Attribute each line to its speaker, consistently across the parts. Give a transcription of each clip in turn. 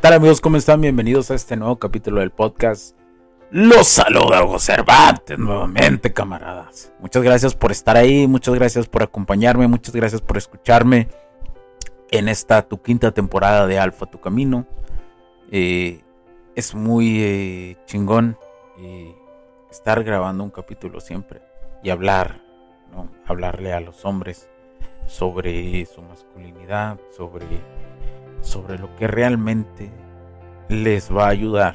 Speaker 1: Tal amigos? ¿Cómo están? Bienvenidos a este nuevo capítulo del podcast. Los saluda Hugo Cervantes nuevamente, camaradas. Muchas gracias por estar ahí, muchas gracias por acompañarme, muchas gracias por escucharme en esta tu quinta temporada de Alfa Tu Camino. Eh, es muy eh, chingón eh, estar grabando un capítulo siempre y hablar, hablarle a los hombres sobre su masculinidad, sobre sobre lo que realmente les va a ayudar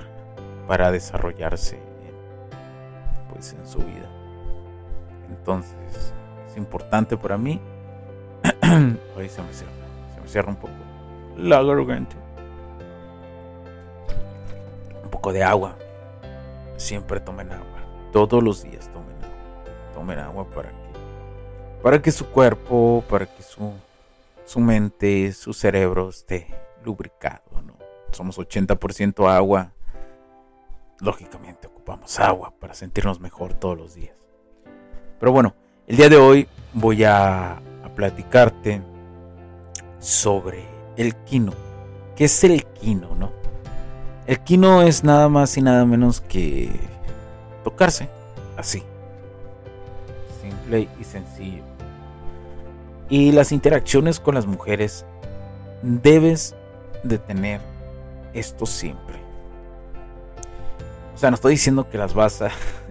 Speaker 1: para desarrollarse en, pues en su vida. Entonces, es importante para mí. Hoy se me cierra, se me cierra un poco la garganta. Un poco de agua. Siempre tomen agua. Todos los días tomen agua. Tomen agua para que para que su cuerpo, para que su su mente, su cerebro esté lubricado. ¿no? Somos 80% agua. Lógicamente ocupamos agua para sentirnos mejor todos los días. Pero bueno, el día de hoy voy a, platicarte sobre el quino. ¿Qué es el quino, no? El quino es nada más y nada menos que tocarse así. Simple y sencillo y las interacciones con las mujeres, debes de tener esto siempre. O sea, no estoy diciendo que las vas a,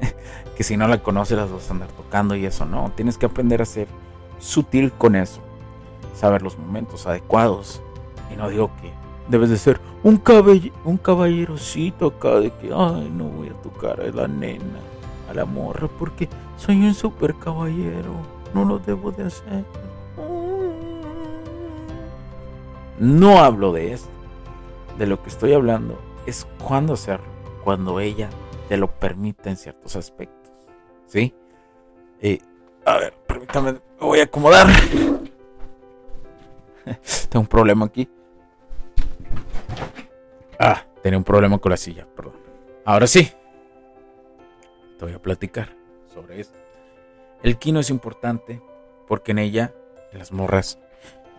Speaker 1: que si no la conoces las vas a andar tocando y eso, no. Tienes que aprender a ser sutil con eso. Saber los momentos adecuados. Y no digo que debes de ser un, caball un caballerocito acá de que, ay, no voy a tocar a la nena, a la morra, porque soy un super caballero. No lo debo de hacer. No hablo de esto. De lo que estoy hablando es cuando hacerlo. Cuando ella te lo permite en ciertos aspectos. ¿Sí? Eh, a ver, permítame, me voy a acomodar. Tengo un problema aquí. Ah, tenía un problema con la silla, perdón. Ahora sí. Te voy a platicar sobre esto. El kino es importante porque en ella, en las morras,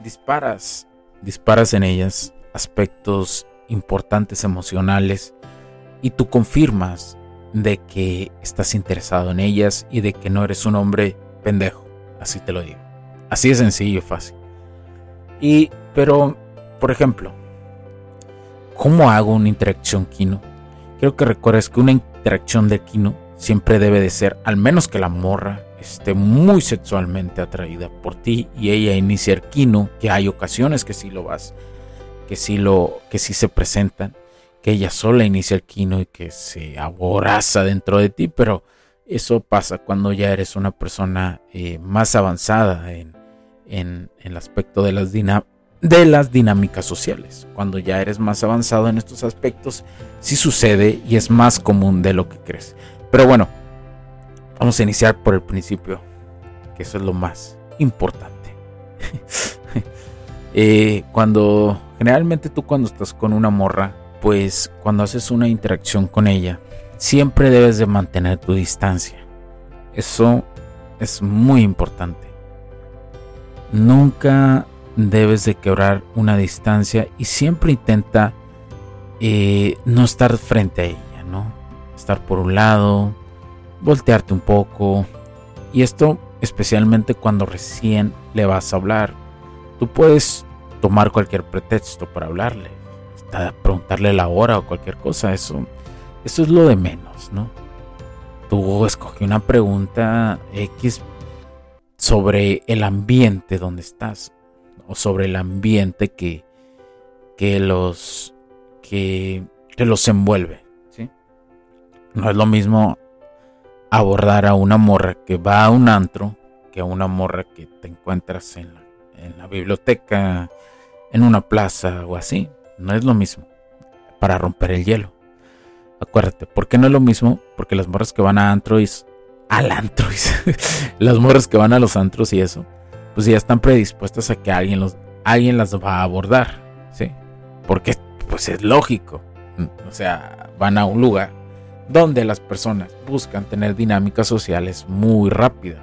Speaker 1: disparas disparas en ellas aspectos importantes emocionales y tú confirmas de que estás interesado en ellas y de que no eres un hombre pendejo, así te lo digo. Así de sencillo y fácil. Y, pero, por ejemplo, ¿cómo hago una interacción Kino? Quiero que recuerdes que una interacción de Kino siempre debe de ser, al menos que la morra esté muy sexualmente atraída por ti y ella inicia el quino, que hay ocasiones que sí lo vas, que sí lo, que sí se presentan, que ella sola inicia el quino y que se aboraza dentro de ti, pero eso pasa cuando ya eres una persona eh, más avanzada en, en, el aspecto de las, de las dinámicas sociales. Cuando ya eres más avanzado en estos aspectos, sí sucede y es más común de lo que crees. Pero bueno, Vamos a iniciar por el principio, que eso es lo más importante. Eh, cuando generalmente tú cuando estás con una morra, pues cuando haces una interacción con ella, siempre debes de mantener tu distancia. Eso es muy importante. Nunca debes de quebrar una distancia y siempre intenta eh, no estar frente a ella, ¿no? Estar por un lado, voltearte un poco. Y esto especialmente cuando recién le vas a hablar. Tú puedes tomar cualquier pretexto para hablarle, preguntarle la hora o cualquier cosa, eso, eso es lo de menos, ¿no? Tú escoge una pregunta X sobre el ambiente donde estás o sobre el ambiente que, que los que, que los envuelve, ¿sí? No es lo mismo abordar a una morra que va a un antro que a una morra que te encuentras en la, biblioteca, en una plaza o así. No es lo mismo para romper el hielo. Acuérdate, ¿por qué no es lo mismo? Porque las morras que van a antros, al antro, las morras que van a los antros y eso, pues ya están predispuestas a que alguien, los, alguien las va a abordar, ¿sí? Porque pues es lógico. O sea, van a un lugar donde las personas buscan tener dinámicas sociales muy rápidas.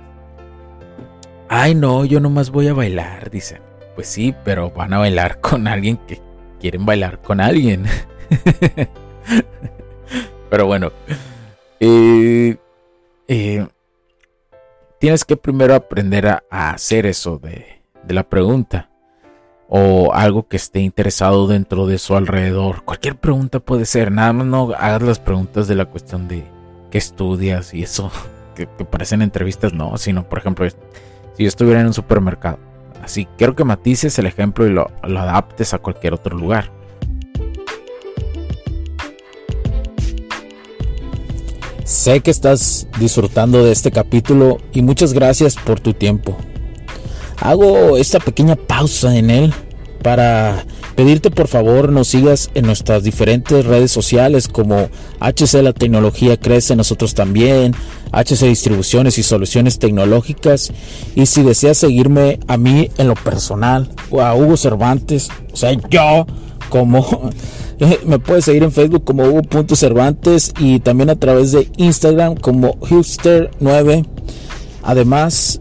Speaker 1: Ay, no, yo nomás voy a bailar, dicen. Pues sí, pero van a bailar con alguien que quieren bailar con alguien. pero bueno, eh, eh, tienes que primero aprender a, hacer eso de, de la pregunta o algo que esté interesado dentro de su alrededor. Cualquier pregunta puede ser, nada más no hagas las preguntas de la cuestión de qué estudias y eso que, parecen entrevistas, no, sino por ejemplo, si yo estuviera en un supermercado. Así, quiero que matices el ejemplo y lo, lo adaptes a cualquier otro lugar.
Speaker 2: Sé que estás disfrutando de este capítulo y muchas gracias por tu tiempo hago esta pequeña pausa en él para pedirte por favor nos sigas en nuestras diferentes redes sociales como HC La Tecnología Crece, nosotros también, HC Distribuciones y Soluciones Tecnológicas. Y si deseas seguirme a mí en lo personal o a Hugo Cervantes, o sea, yo como... Me puedes seguir en Facebook como Hugo.cervantes y también a través de Instagram como Hipster9. Además,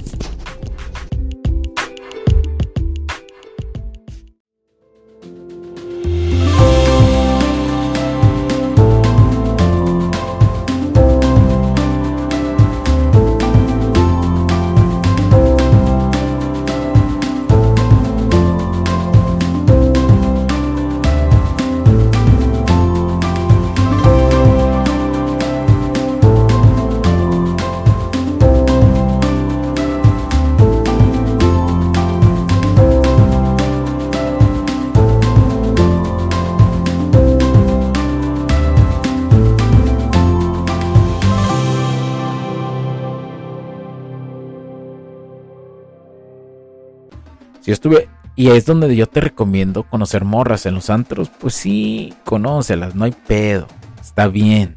Speaker 1: Yo estuve, y es donde yo te recomiendo conocer morras en los antros, pues sí, conócelas, no hay pedo, está bien,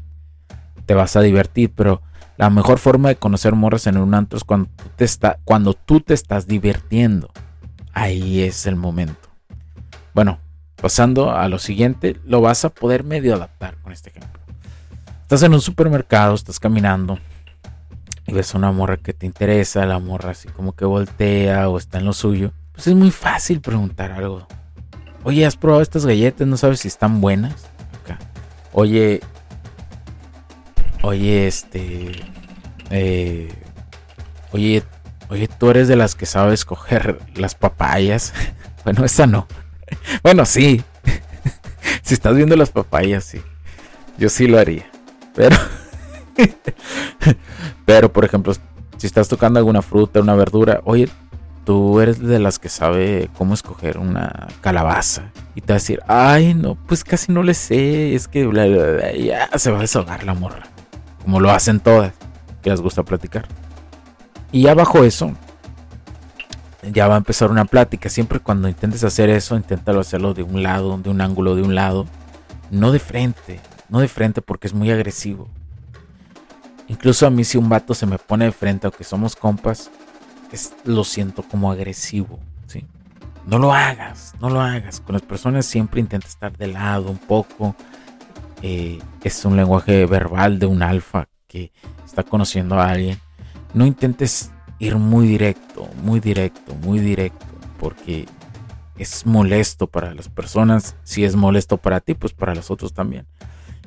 Speaker 1: te vas a divertir, pero la mejor forma de conocer morras en un antro es cuando tú te, está, cuando tú te estás divirtiendo. Ahí es el momento. Bueno, pasando a lo siguiente, lo vas a poder medio adaptar con este ejemplo. Estás en un supermercado, estás caminando y ves una morra que te interesa, la morra así como que voltea o está en lo suyo pues es muy fácil preguntar algo. Oye, ¿has probado estas galletas? ¿No sabes si están buenas? Oye, oye, este, eh, oye, oye, tú eres de las que sabes coger las papayas. bueno, esa no. bueno, sí. si estás viendo las papayas, sí. Yo sí lo haría. Pero, pero por ejemplo, si estás tocando alguna fruta, una verdura, oye, tú eres de las que sabe cómo escoger una calabaza y te va a decir, ay, no, pues casi no le sé, es que ya se va a desahogar la morra, como lo hacen todas, que les gusta platicar. Y ya bajo eso, ya va a empezar una plática. Siempre cuando intentes hacer eso, inténtalo hacerlo de un lado, de un ángulo, de un lado, no de frente, no de frente porque es muy agresivo. Incluso a mí si un vato se me pone de frente, aunque somos compas, lo siento como agresivo, ¿sí? No lo hagas, no lo hagas. Con las personas siempre intenta estar de lado un poco. Eh, es un lenguaje verbal de un alfa que está conociendo a alguien. No intentes ir muy directo, muy directo, muy directo, porque es molesto para las personas, si es molesto para ti, pues para los otros también.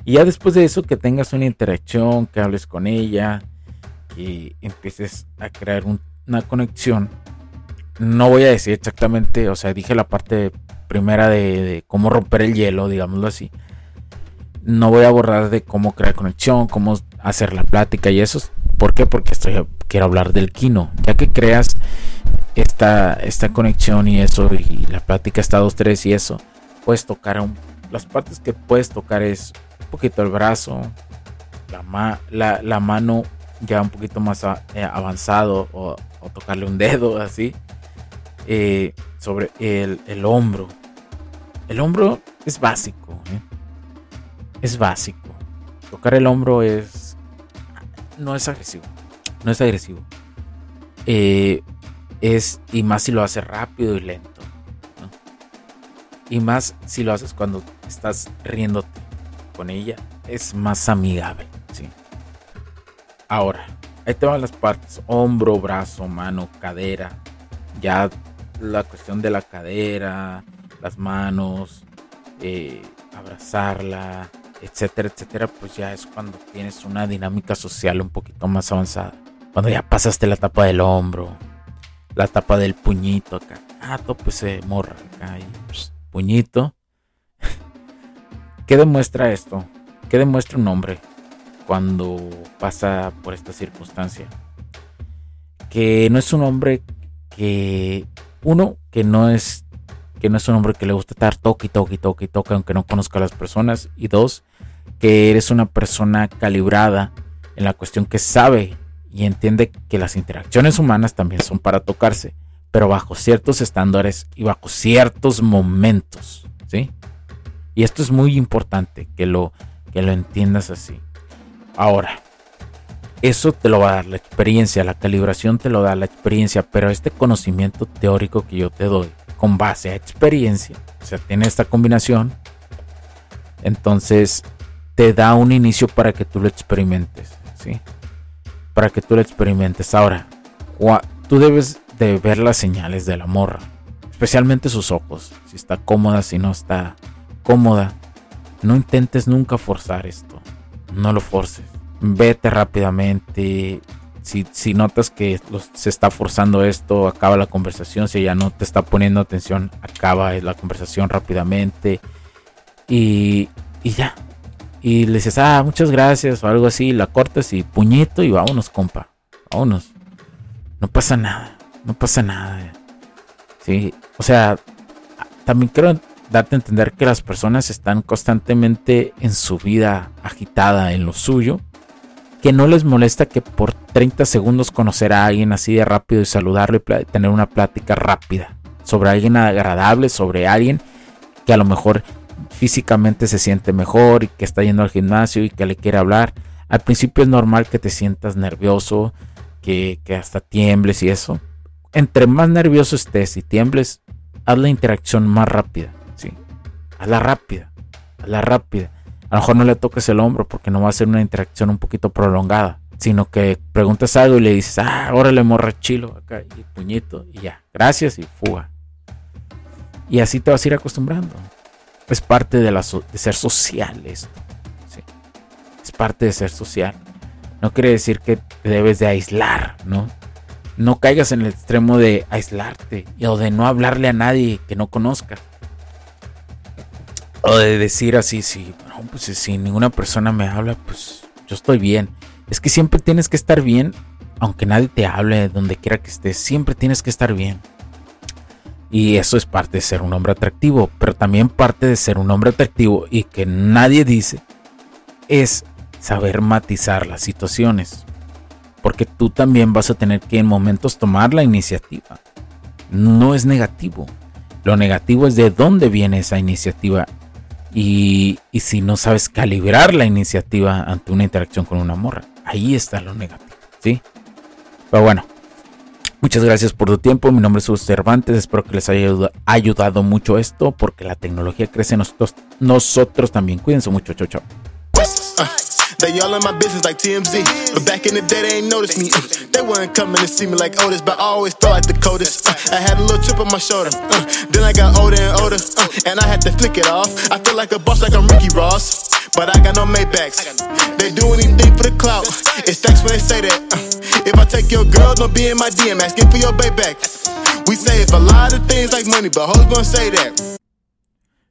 Speaker 1: Y ya después de eso, que tengas una interacción, que hables con ella, que empieces a crear una conexión. No voy a decir exactamente, o sea, dije la parte primera de, cómo romper el hielo, digámoslo así. No voy a abordar de cómo crear conexión, cómo hacer la plática y eso. ¿Por qué? Porque estoy, quiero hablar del kino. Ya que creas esta, esta conexión y eso, y la plática está dos, tres y eso, puedes tocar las partes que puedes tocar es un poquito el brazo, la, la, mano ya un poquito más eh, avanzado o, tocarle un dedo así eh, sobre el, el, hombro. El hombro es básico, ¿eh? es básico. Tocar el hombro es no es agresivo, no es agresivo. Es, y más si lo haces rápido y lento. Y más si lo haces cuando estás riéndote con ella, es más amigable. ¿sí? Ahora, ahí te van las partes: hombro, brazo, mano, cadera. Ya la cuestión de la cadera, las manos, eh, abrazarla, etcétera, etcétera, pues ya es cuando tienes una dinámica social un poquito más avanzada. Cuando ya pasaste la tapa del hombro, la tapa del puñito acá. Ah, tope se morra acá y puñito. ¿Qué demuestra esto? ¿Qué demuestra un hombre cuando pasa por esta circunstancia? Que no es un hombre que uno que no es que no es un hombre que le gusta estar toque toque toque toque aunque no conozca a las personas y dos que eres una persona calibrada en la cuestión que sabe y entiende que las interacciones humanas también son para tocarse, pero bajo ciertos estándares y bajo ciertos momentos, ¿sí? Y esto es muy importante que lo, que lo entiendas así. Ahora, eso te lo va a dar la experiencia, la calibración te lo da la experiencia, pero este conocimiento teórico que yo te doy con base a experiencia, o sea, tiene esta combinación, entonces te da un inicio para que tú lo experimentes, ¿sí? para que tú lo experimentes. Ahora, tú debes de ver las señales de la morra, especialmente sus ojos, si está cómoda, si no está cómoda. No intentes nunca forzar esto, no lo forces. Vete rápidamente. Si, notas que se está forzando esto, acaba la conversación. Si ella no te está poniendo atención, acaba la conversación rápidamente. Y, y ya, y le dices, ah, muchas gracias o algo así, la cortas y puñito y vámonos, compa, vámonos. No pasa nada, no pasa nada. Sí, o sea, también quiero darte a entender que las personas están constantemente en su vida agitada en lo suyo, que no les molesta que por 30 segundos conocer a alguien así de rápido y saludarle y tener una plática rápida sobre alguien agradable, sobre alguien que a lo mejor físicamente se siente mejor y que está yendo al gimnasio y que le quiere hablar. Al principio es normal que te sientas nervioso, que, hasta tiembles y eso. Entre más nervioso estés y tiembles, haz la interacción más rápida. ¿Sí? Hazla rápida, hazla rápida. A lo mejor no le toques el hombro porque no va a ser una interacción un poquito prolongada, sino que preguntas algo y le dices, ah, órale, morra chilo, acá, y puñito, y ya, gracias y fuga. Y así te vas a ir acostumbrando. Es parte de, la de ser social esto. Es parte de ser social. No quiere decir que te debes de aislar, ¿no? No caigas en el extremo de aislarte o de no hablarle a nadie que no conozca. O de decir así, si, pues si ninguna persona me habla, pues yo estoy bien. Es que siempre tienes que estar bien, aunque nadie te hable, donde quiera que estés, siempre tienes que estar bien. Y eso es parte de ser un hombre atractivo, pero también parte de ser un hombre atractivo y que nadie dice es saber matizar las situaciones. Porque tú también vas a tener que en momentos tomar la iniciativa. No es negativo. Lo negativo es de dónde viene esa iniciativa. Y, si no sabes calibrar la iniciativa ante una interacción con una morra, ahí está lo negativo. ¿Sí? Pero bueno, Muchas gracias por tu tiempo. Mi nombre es Sus Cervantes. Espero que les haya ayudado mucho esto porque la tecnología crece nosotros, nosotros también. Cuídense mucho. Chao, chao. They all in my business like TMZ. But back in the day, they ain't noticed me.
Speaker 3: They weren't coming to see me like Otis, but I always felt like the coldest. Uh, I had a little chip on my shoulder. Uh, then I got older and older, uh, and I had to flick it off. I feel like a boss, like I'm Ricky Ross. But I got no Maybachs. They do anything for the clout. It's facts when they say that. Uh, if I take your girl, don't be in my DM, asking for your back. We say a lot of things like money, but who's gonna say that?